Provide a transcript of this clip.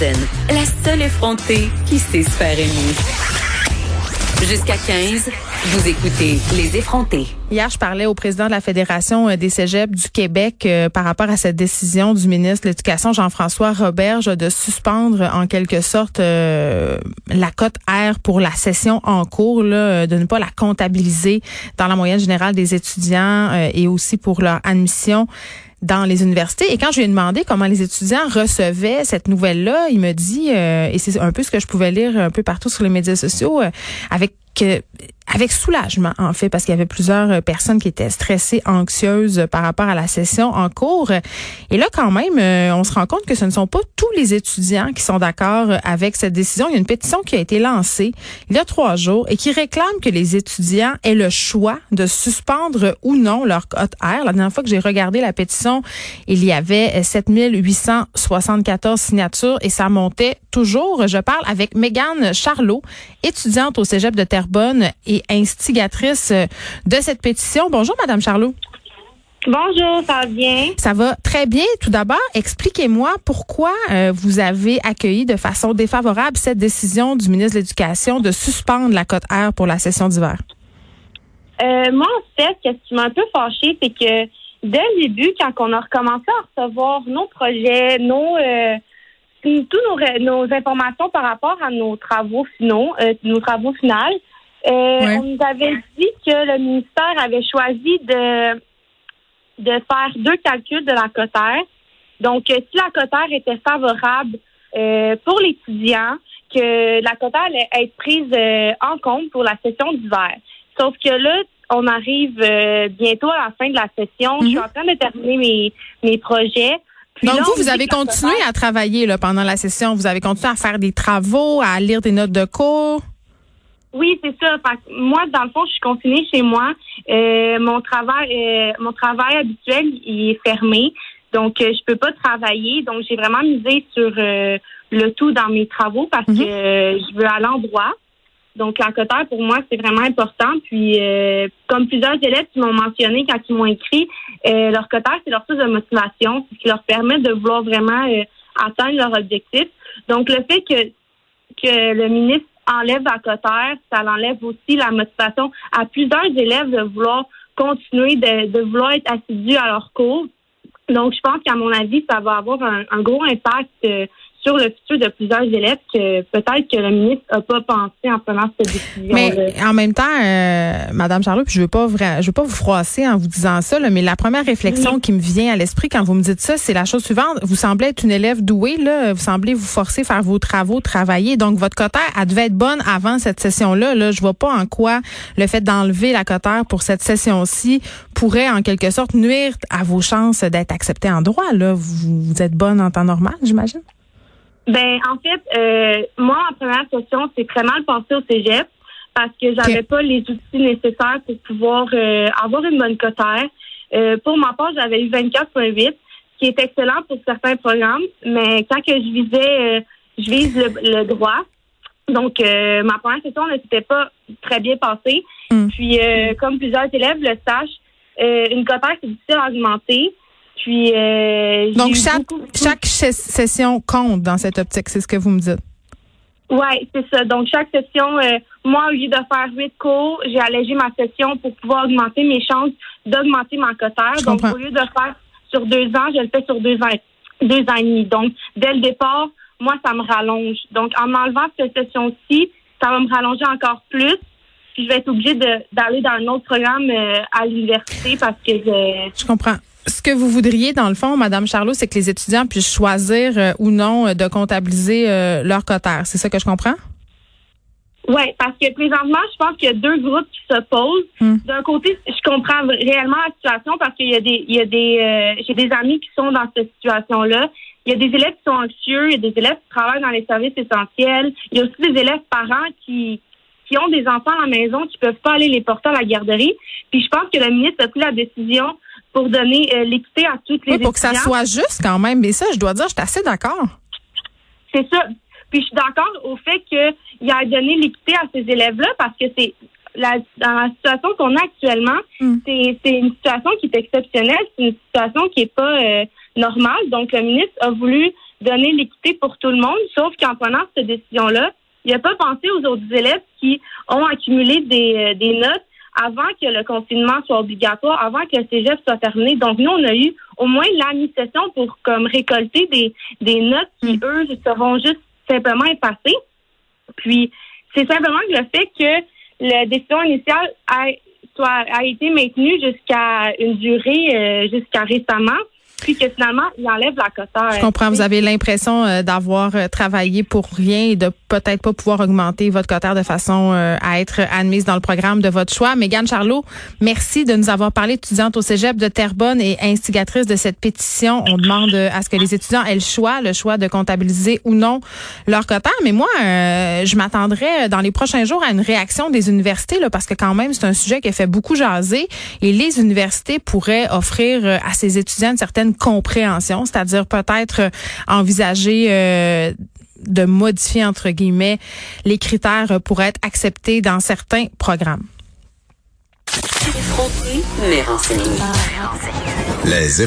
La seule effrontée qui sait se faire aimer. Jusqu'à 15, vous écoutez Les effrontés. Hier, je parlais au président de la Fédération euh, des cégeps du Québec euh, par rapport à cette décision du ministre de l'Éducation, Jean-François Roberge, de suspendre en quelque sorte euh, la cote R pour la session en cours, de ne pas la comptabiliser dans la moyenne générale des étudiants et aussi pour leur admission dans les universités. Et quand je lui ai demandé comment les étudiants recevaient cette nouvelle-là, il me dit, et c'est un peu ce que je pouvais lire un peu partout sur les médias sociaux, avec que avec soulagement, en fait, parce qu'il y avait plusieurs euh, personnes qui étaient stressées, anxieuses par rapport à la session en cours. Et là, quand même, euh, on se rend compte que ce ne sont pas tous les étudiants qui sont d'accord avec cette décision. Il y a une pétition qui a été lancée il y a trois jours et qui réclame que les étudiants aient le choix de suspendre ou non leur cote R. La dernière fois que j'ai regardé la pétition, il y avait 7874 signatures et ça montait toujours. Je parle avec Megan Charlot, étudiante au Cégep de Terrebonne et instigatrice euh, de cette pétition. Bonjour, Madame Charlot. Bonjour, ça va bien? Ça va très bien. Tout d'abord, expliquez-moi pourquoi euh, vous avez accueilli de façon défavorable cette décision du ministre de l'Éducation de suspendre la cote R pour la session d'hiver. Euh, moi, en fait, ce qui m'a un peu fâchée, c'est que dès le début, quand on a recommencé à recevoir nos projets, nos toutes nos, nos, informations par rapport à nos travaux finaux, nos travaux finaux, euh, on nous avait dit que le ministère avait choisi de, de faire deux calculs de la cotère. Donc, euh, si la cotère était favorable euh, pour l'étudiant, que la cotère allait être prise en compte pour la session d'hiver. Sauf que là, on arrive bientôt à la fin de la session. Je suis mhm. en train de terminer mes, mes projets. Donc, vous, vous avez continué à travailler là, pendant la session. Vous avez continué à faire des travaux, à lire des notes de cours? Oui, c'est ça. moi, dans le fond, je suis confinée chez moi. Euh, mon travail, euh, mon travail habituel, il est fermé, donc euh, je peux pas travailler. Donc, j'ai vraiment misé sur le tout dans mes travaux parce mhm. que je veux aller en droit. Donc, la cotère, pour moi, c'est vraiment important. Puis, comme plusieurs élèves qui m'ont mentionné quand ils m'ont écrit, leur cotère, c'est leur source de motivation, ce qui leur permet de vouloir vraiment atteindre leur objectif. Donc, le fait que que le ministre enlève la cotère, ça enlève aussi la motivation à plusieurs élèves de vouloir continuer, de, vouloir être assidus à leur cours. Donc, je pense qu'à mon avis, ça va avoir un, gros impact euh, sur le futur de plusieurs élèves que peut-être que le ministre n'a pas pensé en prenant cette décision. Mais en même temps, euh, Madame Charlotte, je veux pas je veux pas vous froisser en vous disant ça, mais la première réflexion qui me vient à l'esprit quand vous me dites ça, c'est la chose suivante. Vous semblez être une élève douée, là. Vous semblez vous forcer à faire vos travaux, travailler. Donc, votre cotère, elle devait être bonne avant cette session-là. Là, je vois pas en quoi le fait d'enlever la cotère pour cette session-ci pourrait, en quelque sorte, nuire à vos chances d'être accepté en droit. Là, vous, vous êtes bonne en temps normal, j'imagine? Ben, en fait, euh, moi, en première session, c'est très mal passé au cégep parce que j'avais pas les outils nécessaires pour pouvoir euh, avoir une bonne cotère. Euh, pour ma part, j'avais eu 24,8, ce qui est excellent pour certains programmes, mais quand que je visais, je vise le, droit. Donc, ma première session ne s'était pas très bien passée. Hmm. Puis, comme plusieurs élèves le sachent, une cotère, c'est difficile à augmenter. Puis, euh, Donc, chaque, chaque session compte dans cette optique, c'est ce que vous me dites. Oui, c'est ça. Donc, chaque session, euh, moi, au lieu de faire huit cours, j'ai allégé ma session pour pouvoir augmenter mes chances d'augmenter ma cotère. Donc, au lieu de faire sur deux ans, je le fais sur deux ans, deux ans et demi. Donc, dès le départ, moi, ça me rallonge. Donc, en enlevant cette session-ci, ça va me rallonger encore plus. Puis, je vais être obligée d'aller dans un autre programme euh, à l'université parce que je... Je comprends ce que vous voudriez, dans le fond, Madame Charlot, c'est que les étudiants puissent choisir euh, ou non euh, de comptabiliser euh, leur cotère. C'est ça que je comprends? Oui, parce que présentement, je pense qu'il y a deux groupes qui s'opposent. Hmm. D'un côté, je comprends réellement la situation parce qu'il y a des, il y a des, j'ai des amis qui sont dans cette situation-là. Il y a des élèves qui sont anxieux, il y a des élèves qui travaillent dans les services essentiels. Il y a aussi des élèves parents qui, qui ont des enfants à la maison qui peuvent pas aller les porter à la garderie. Puis je pense que le ministre a pris la décision pour donner euh, l'équité à toutes les oui, pour que ça soit juste quand même. Mais ça, je dois dire, je suis assez d'accord. C'est ça. Puis je suis d'accord au fait qu'il a donné l'équité à ces élèves-là parce que c'est la, dans la situation qu'on a actuellement, hmm. c'est une situation qui est exceptionnelle, c'est une situation qui est pas euh, normale. Donc le ministre a voulu donner l'équité pour tout le monde, sauf qu'en prenant cette décision-là, il n'a pas pensé aux autres élèves qui ont accumulé des, des notes avant que le confinement soit obligatoire, avant que le cégep soit terminé. Donc, nous, on a eu au moins la mi-session pour comme récolter des, des notes qui, mm. eux, seront juste simplement effacées. Puis, c'est simplement le fait que la décision initiale a, soit, a été maintenue jusqu'à une durée, euh, jusqu'à récemment puis que finalement, il enlève la coteur. Je comprends. Vous avez l'impression euh, d'avoir euh, travaillé pour rien et de peut-être pas pouvoir augmenter votre coteur de façon euh, à être admise dans le programme de votre choix. Mégane Charlot, merci de nous avoir parlé, étudiante au Cégep de Terrebonne et instigatrice de cette pétition. On demande à ce que les étudiants aient le choix, le choix de comptabiliser ou non leur coteur. Mais moi, je m'attendrais dans les prochains jours à une réaction des universités, là, parce que quand même, c'est un sujet qui a fait beaucoup jaser et les universités pourraient offrir à ces étudiants une certaine compréhension, c'est-à-dire peut-être euh, envisager euh, de modifier entre guillemets les critères pour être acceptés dans certains programmes. Les